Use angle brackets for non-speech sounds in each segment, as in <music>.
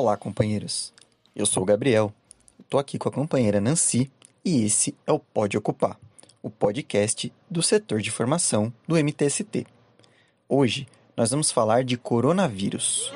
Olá, companheiros. Eu sou o Gabriel. Estou aqui com a companheira Nancy e esse é o Pode Ocupar, o podcast do setor de formação do MTST. Hoje nós vamos falar de coronavírus.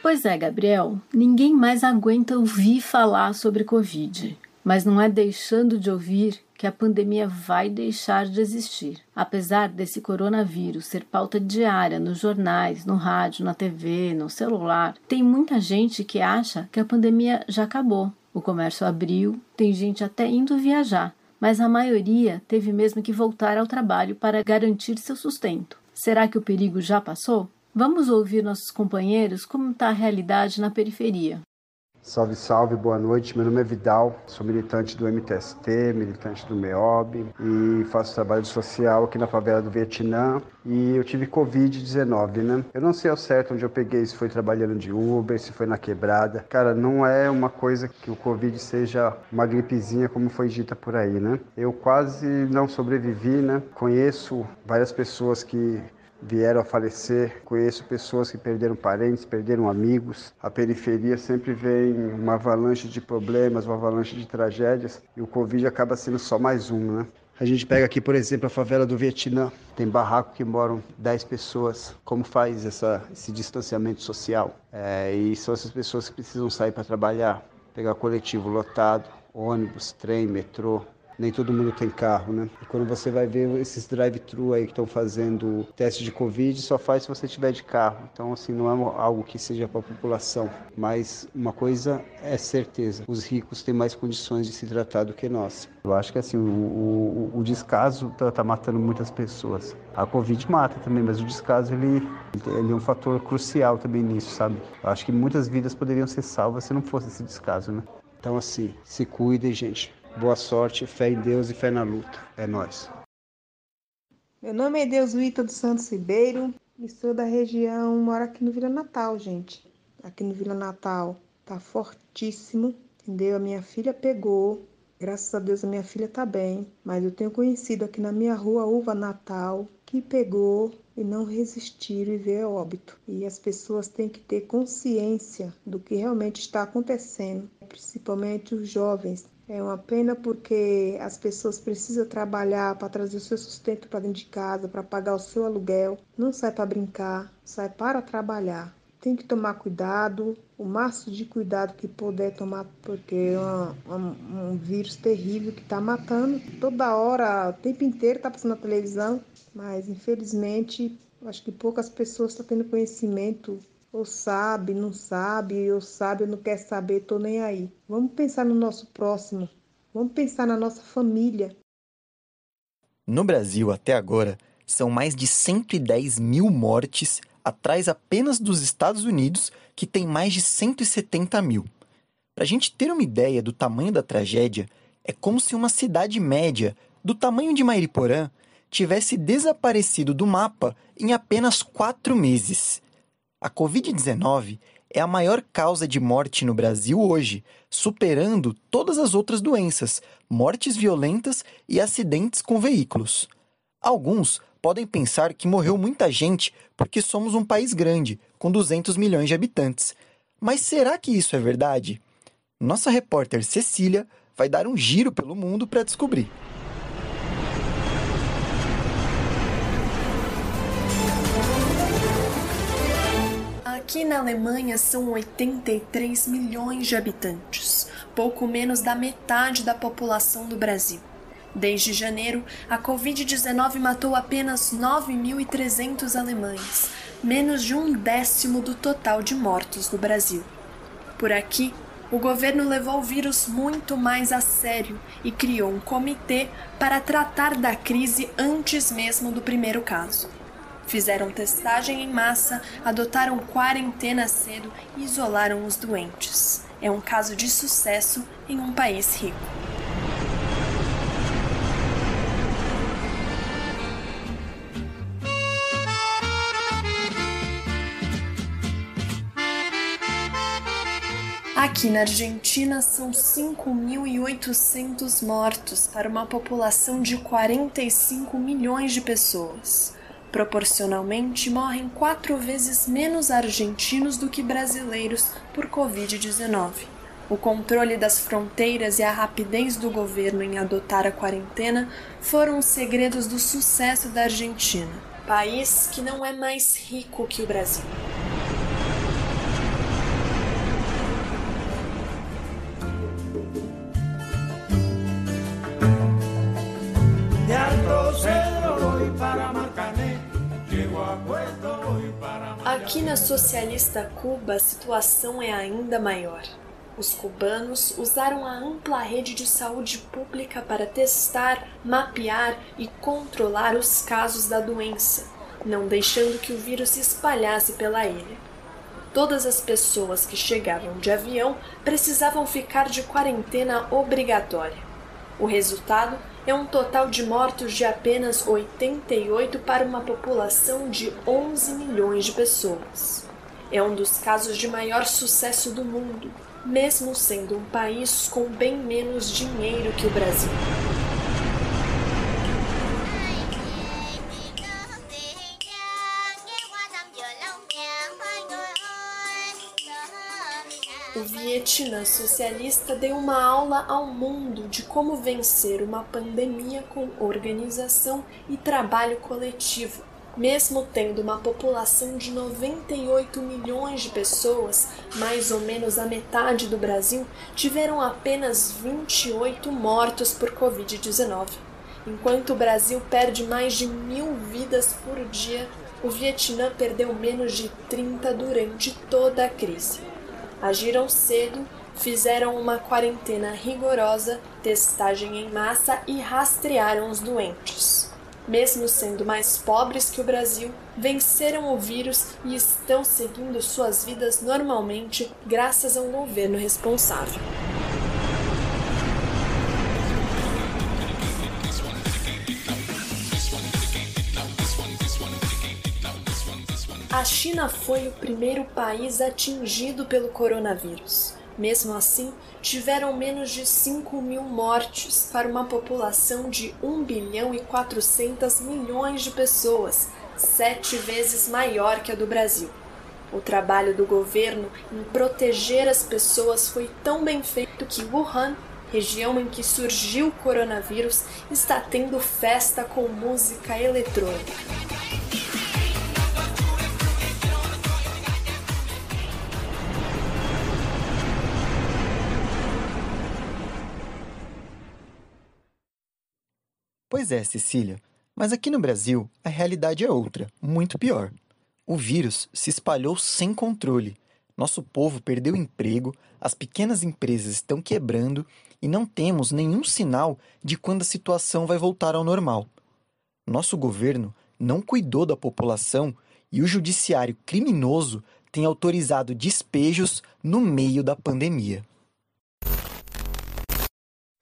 Pois é, Gabriel, ninguém mais aguenta ouvir falar sobre Covid. Mas não é deixando de ouvir que a pandemia vai deixar de existir. Apesar desse coronavírus ser pauta diária nos jornais, no rádio, na TV, no celular, tem muita gente que acha que a pandemia já acabou. O comércio abriu, tem gente até indo viajar, mas a maioria teve mesmo que voltar ao trabalho para garantir seu sustento. Será que o perigo já passou? Vamos ouvir nossos companheiros como está a realidade na periferia. Salve, salve, boa noite. Meu nome é Vidal, sou militante do MTST, militante do MEOB e faço trabalho social aqui na favela do Vietnã. E eu tive Covid-19, né? Eu não sei ao certo onde eu peguei, se foi trabalhando de Uber, se foi na quebrada. Cara, não é uma coisa que o Covid seja uma gripezinha como foi dita por aí, né? Eu quase não sobrevivi, né? Conheço várias pessoas que vieram a falecer. Conheço pessoas que perderam parentes, perderam amigos. A periferia sempre vem uma avalanche de problemas, uma avalanche de tragédias e o Covid acaba sendo só mais um, né? A gente pega aqui, por exemplo, a favela do Vietnã. Tem barraco que moram 10 pessoas. Como faz essa, esse distanciamento social? É, e são essas pessoas que precisam sair para trabalhar, pegar coletivo lotado, ônibus, trem, metrô, nem todo mundo tem carro, né? E quando você vai ver esses drive-thru aí que estão fazendo teste de Covid, só faz se você tiver de carro. Então, assim, não é algo que seja para a população. Mas uma coisa é certeza: os ricos têm mais condições de se tratar do que nós. Eu acho que, assim, o, o, o descaso está tá matando muitas pessoas. A Covid mata também, mas o descaso, ele, ele é um fator crucial também nisso, sabe? Eu acho que muitas vidas poderiam ser salvas se não fosse esse descaso, né? Então, assim, se cuidem, gente. Boa sorte, fé em Deus e fé na luta. É nós. Meu nome é Deusuíta dos Santos Ribeiro e sou da região, moro aqui no Vila Natal, gente. Aqui no Vila Natal tá fortíssimo, entendeu? A minha filha pegou, graças a Deus a minha filha tá bem, mas eu tenho conhecido aqui na minha rua Uva Natal que pegou e não resistiram e veio óbito. E as pessoas têm que ter consciência do que realmente está acontecendo, principalmente os jovens é uma pena porque as pessoas precisam trabalhar para trazer o seu sustento para dentro de casa, para pagar o seu aluguel. Não sai para brincar, sai para trabalhar. Tem que tomar cuidado, o máximo de cuidado que puder tomar, porque é uma, um vírus terrível que está matando toda hora, o tempo inteiro está passando na televisão, mas infelizmente acho que poucas pessoas estão tendo conhecimento ou sabe, não sabe, ou sabe, não quer saber, tô nem aí. Vamos pensar no nosso próximo. Vamos pensar na nossa família. No Brasil, até agora, são mais de 110 mil mortes, atrás apenas dos Estados Unidos, que tem mais de 170 mil. Para a gente ter uma ideia do tamanho da tragédia, é como se uma cidade média, do tamanho de Mairiporã, tivesse desaparecido do mapa em apenas quatro meses. A Covid-19 é a maior causa de morte no Brasil hoje, superando todas as outras doenças, mortes violentas e acidentes com veículos. Alguns podem pensar que morreu muita gente porque somos um país grande, com 200 milhões de habitantes. Mas será que isso é verdade? Nossa repórter Cecília vai dar um giro pelo mundo para descobrir. Aqui na Alemanha são 83 milhões de habitantes, pouco menos da metade da população do Brasil. Desde janeiro, a Covid-19 matou apenas 9.300 alemães, menos de um décimo do total de mortos no Brasil. Por aqui, o governo levou o vírus muito mais a sério e criou um comitê para tratar da crise antes mesmo do primeiro caso. Fizeram testagem em massa, adotaram quarentena cedo e isolaram os doentes. É um caso de sucesso em um país rico. Aqui na Argentina são 5.800 mortos para uma população de 45 milhões de pessoas. Proporcionalmente, morrem quatro vezes menos argentinos do que brasileiros por Covid-19. O controle das fronteiras e a rapidez do governo em adotar a quarentena foram os segredos do sucesso da Argentina, país que não é mais rico que o Brasil. Aqui na socialista Cuba a situação é ainda maior. Os cubanos usaram a ampla rede de saúde pública para testar, mapear e controlar os casos da doença, não deixando que o vírus se espalhasse pela ilha. Todas as pessoas que chegavam de avião precisavam ficar de quarentena obrigatória. O resultado é um total de mortos de apenas 88 para uma população de 11 milhões de pessoas. É um dos casos de maior sucesso do mundo, mesmo sendo um país com bem menos dinheiro que o Brasil. Vietnã socialista deu uma aula ao mundo de como vencer uma pandemia com organização e trabalho coletivo. Mesmo tendo uma população de 98 milhões de pessoas, mais ou menos a metade do Brasil, tiveram apenas 28 mortos por Covid-19. Enquanto o Brasil perde mais de mil vidas por dia, o Vietnã perdeu menos de 30 durante toda a crise agiram cedo, fizeram uma quarentena rigorosa, testagem em massa e rastrearam os doentes. Mesmo sendo mais pobres que o Brasil, venceram o vírus e estão seguindo suas vidas normalmente graças a um governo responsável. A China foi o primeiro país atingido pelo coronavírus. Mesmo assim, tiveram menos de 5 mil mortes para uma população de 1 bilhão e 400 milhões de pessoas, sete vezes maior que a do Brasil. O trabalho do governo em proteger as pessoas foi tão bem feito que Wuhan, região em que surgiu o coronavírus, está tendo festa com música eletrônica. Pois é, Cecília, mas aqui no Brasil a realidade é outra, muito pior. O vírus se espalhou sem controle. Nosso povo perdeu emprego, as pequenas empresas estão quebrando e não temos nenhum sinal de quando a situação vai voltar ao normal. Nosso governo não cuidou da população e o judiciário criminoso tem autorizado despejos no meio da pandemia.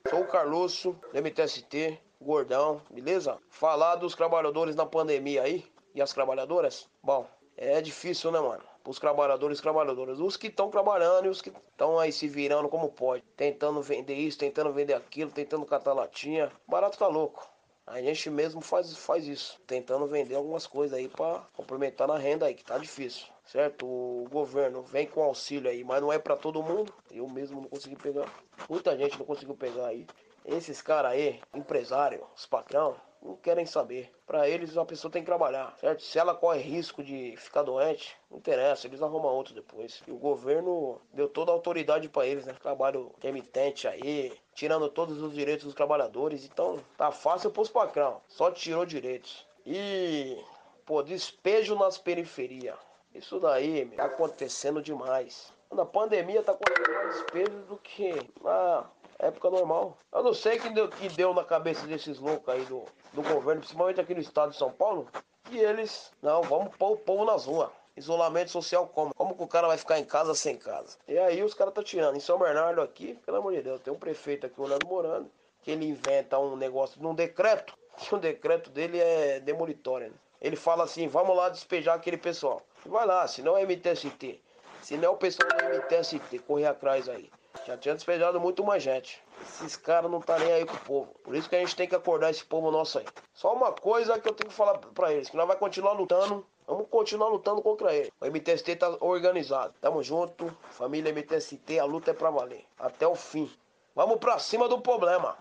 Sou o Carlosso, MTST, gordão, beleza? Falar dos trabalhadores na pandemia aí e as trabalhadoras, bom, é difícil, né, mano? Os trabalhadores e trabalhadoras, os que estão trabalhando e os que estão aí se virando como pode, tentando vender isso, tentando vender aquilo, tentando catar latinha. Barato tá louco. A gente mesmo faz, faz isso, tentando vender algumas coisas aí para complementar na renda aí, que tá difícil, certo? O governo vem com auxílio aí, mas não é para todo mundo. Eu mesmo não consegui pegar. Muita gente não conseguiu pegar aí. Esses caras aí, empresário, os patrão, não querem saber. Para eles, a pessoa tem que trabalhar, certo? Se ela corre risco de ficar doente, não interessa, eles arrumam outro depois. E o governo deu toda a autoridade para eles, né? Trabalho remitente aí, tirando todos os direitos dos trabalhadores. Então, tá fácil pros patrão, só tirou direitos. E, pô, despejo nas periferias. Isso daí tá acontecendo demais. Na pandemia tá acontecendo mais despejo do que na época normal. Eu não sei que deu, que deu na cabeça desses loucos aí do, do governo, principalmente aqui no estado de São Paulo, que eles, não, vamos pôr o povo nas ruas. Isolamento social como? Como que o cara vai ficar em casa sem casa? E aí os caras tá tirando. Em São Bernardo aqui, pelo amor de Deus, tem um prefeito aqui, o Leandro Morando, que ele inventa um negócio num decreto, que <laughs> o decreto dele é demolitório. Né? Ele fala assim, vamos lá despejar aquele pessoal. Vai lá, se não é MTST, se não é o pessoal do MTST, correr atrás aí. Já tinha despejado muito mais gente. Esses caras não tá nem aí com o povo. Por isso que a gente tem que acordar esse povo nosso aí. Só uma coisa que eu tenho que falar pra eles, que nós vai continuar lutando. Vamos continuar lutando contra ele. O MTST tá organizado. Tamo junto. Família MTST, a luta é pra valer. Até o fim. Vamos pra cima do problema.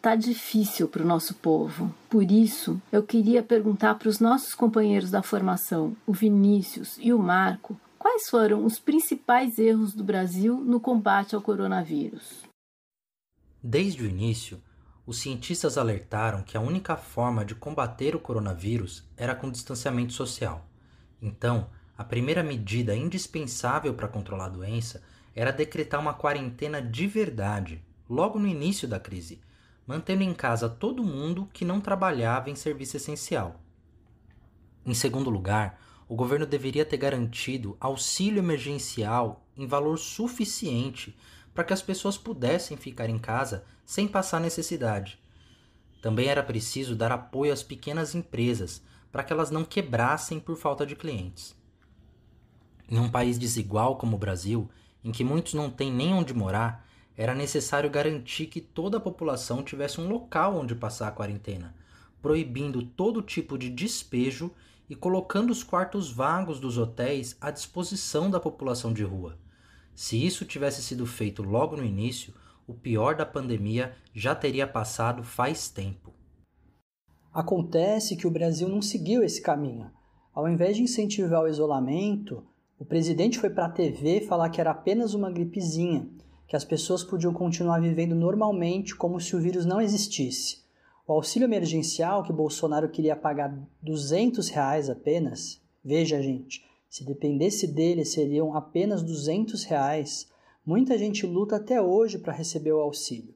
Tá difícil para o nosso povo. Por isso, eu queria perguntar para os nossos companheiros da formação, o Vinícius e o Marco, quais foram os principais erros do Brasil no combate ao coronavírus. Desde o início, os cientistas alertaram que a única forma de combater o coronavírus era com distanciamento social. Então, a primeira medida indispensável para controlar a doença era decretar uma quarentena de verdade, logo no início da crise mantendo em casa todo mundo que não trabalhava em serviço essencial. Em segundo lugar, o governo deveria ter garantido auxílio emergencial em valor suficiente para que as pessoas pudessem ficar em casa sem passar necessidade. Também era preciso dar apoio às pequenas empresas para que elas não quebrassem por falta de clientes. Em um país desigual como o Brasil, em que muitos não têm nem onde morar, era necessário garantir que toda a população tivesse um local onde passar a quarentena, proibindo todo tipo de despejo e colocando os quartos vagos dos hotéis à disposição da população de rua. Se isso tivesse sido feito logo no início, o pior da pandemia já teria passado faz tempo. Acontece que o Brasil não seguiu esse caminho. Ao invés de incentivar o isolamento, o presidente foi para a TV falar que era apenas uma gripezinha que as pessoas podiam continuar vivendo normalmente como se o vírus não existisse. O auxílio emergencial que Bolsonaro queria pagar 200 reais apenas, veja gente, se dependesse dele seriam apenas 200 reais. Muita gente luta até hoje para receber o auxílio.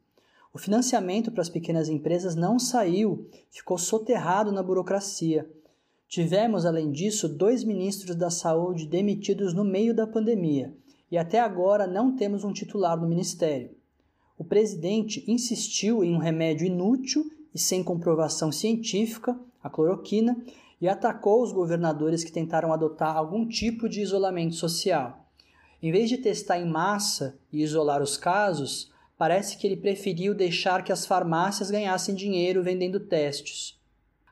O financiamento para as pequenas empresas não saiu, ficou soterrado na burocracia. Tivemos, além disso, dois ministros da saúde demitidos no meio da pandemia e até agora não temos um titular no ministério. O presidente insistiu em um remédio inútil e sem comprovação científica, a cloroquina, e atacou os governadores que tentaram adotar algum tipo de isolamento social. Em vez de testar em massa e isolar os casos, parece que ele preferiu deixar que as farmácias ganhassem dinheiro vendendo testes.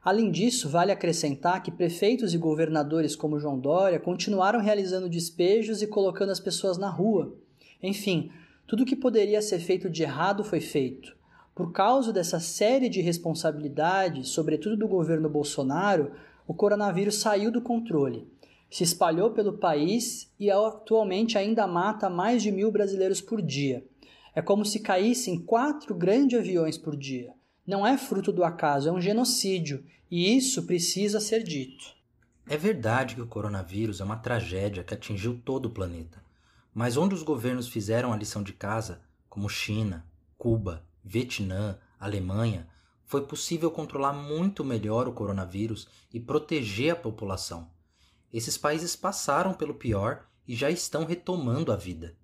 Além disso, vale acrescentar que prefeitos e governadores como João Dória continuaram realizando despejos e colocando as pessoas na rua. Enfim, tudo o que poderia ser feito de errado foi feito. Por causa dessa série de responsabilidades, sobretudo do governo Bolsonaro, o coronavírus saiu do controle. Se espalhou pelo país e atualmente ainda mata mais de mil brasileiros por dia. É como se caíssem quatro grandes aviões por dia. Não é fruto do acaso, é um genocídio e isso precisa ser dito. É verdade que o coronavírus é uma tragédia que atingiu todo o planeta. Mas onde os governos fizeram a lição de casa, como China, Cuba, Vietnã, Alemanha, foi possível controlar muito melhor o coronavírus e proteger a população. Esses países passaram pelo pior e já estão retomando a vida.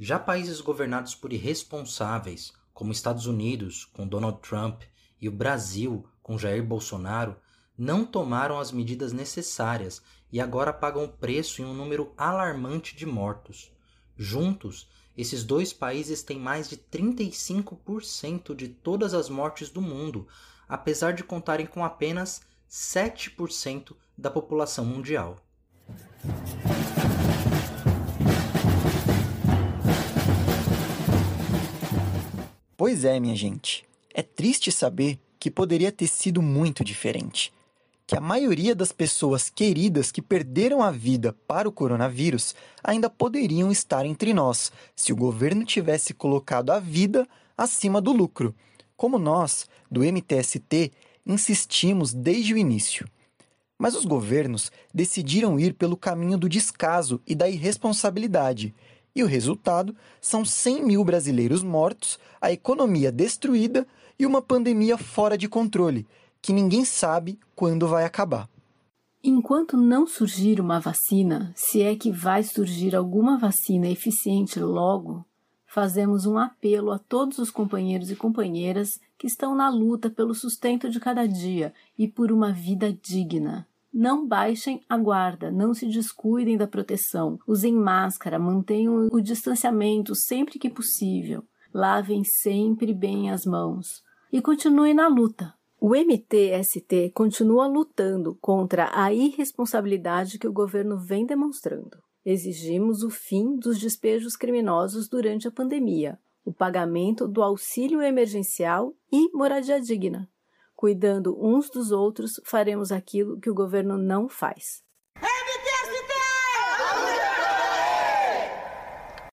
Já países governados por irresponsáveis, como Estados Unidos, com Donald Trump, e o Brasil, com Jair Bolsonaro não tomaram as medidas necessárias e agora pagam o preço em um número alarmante de mortos. Juntos, esses dois países têm mais de 35% de todas as mortes do mundo, apesar de contarem com apenas 7% da população mundial. Pois é, minha gente. É triste saber que poderia ter sido muito diferente. Que a maioria das pessoas queridas que perderam a vida para o coronavírus ainda poderiam estar entre nós se o governo tivesse colocado a vida acima do lucro, como nós, do MTST, insistimos desde o início. Mas os governos decidiram ir pelo caminho do descaso e da irresponsabilidade. E o resultado são 100 mil brasileiros mortos, a economia destruída e uma pandemia fora de controle, que ninguém sabe quando vai acabar. Enquanto não surgir uma vacina, se é que vai surgir alguma vacina eficiente logo, fazemos um apelo a todos os companheiros e companheiras que estão na luta pelo sustento de cada dia e por uma vida digna. Não baixem a guarda, não se descuidem da proteção, usem máscara, mantenham o distanciamento sempre que possível, lavem sempre bem as mãos e continuem na luta. O MTST continua lutando contra a irresponsabilidade que o governo vem demonstrando. Exigimos o fim dos despejos criminosos durante a pandemia, o pagamento do auxílio emergencial e moradia digna. Cuidando uns dos outros, faremos aquilo que o governo não faz.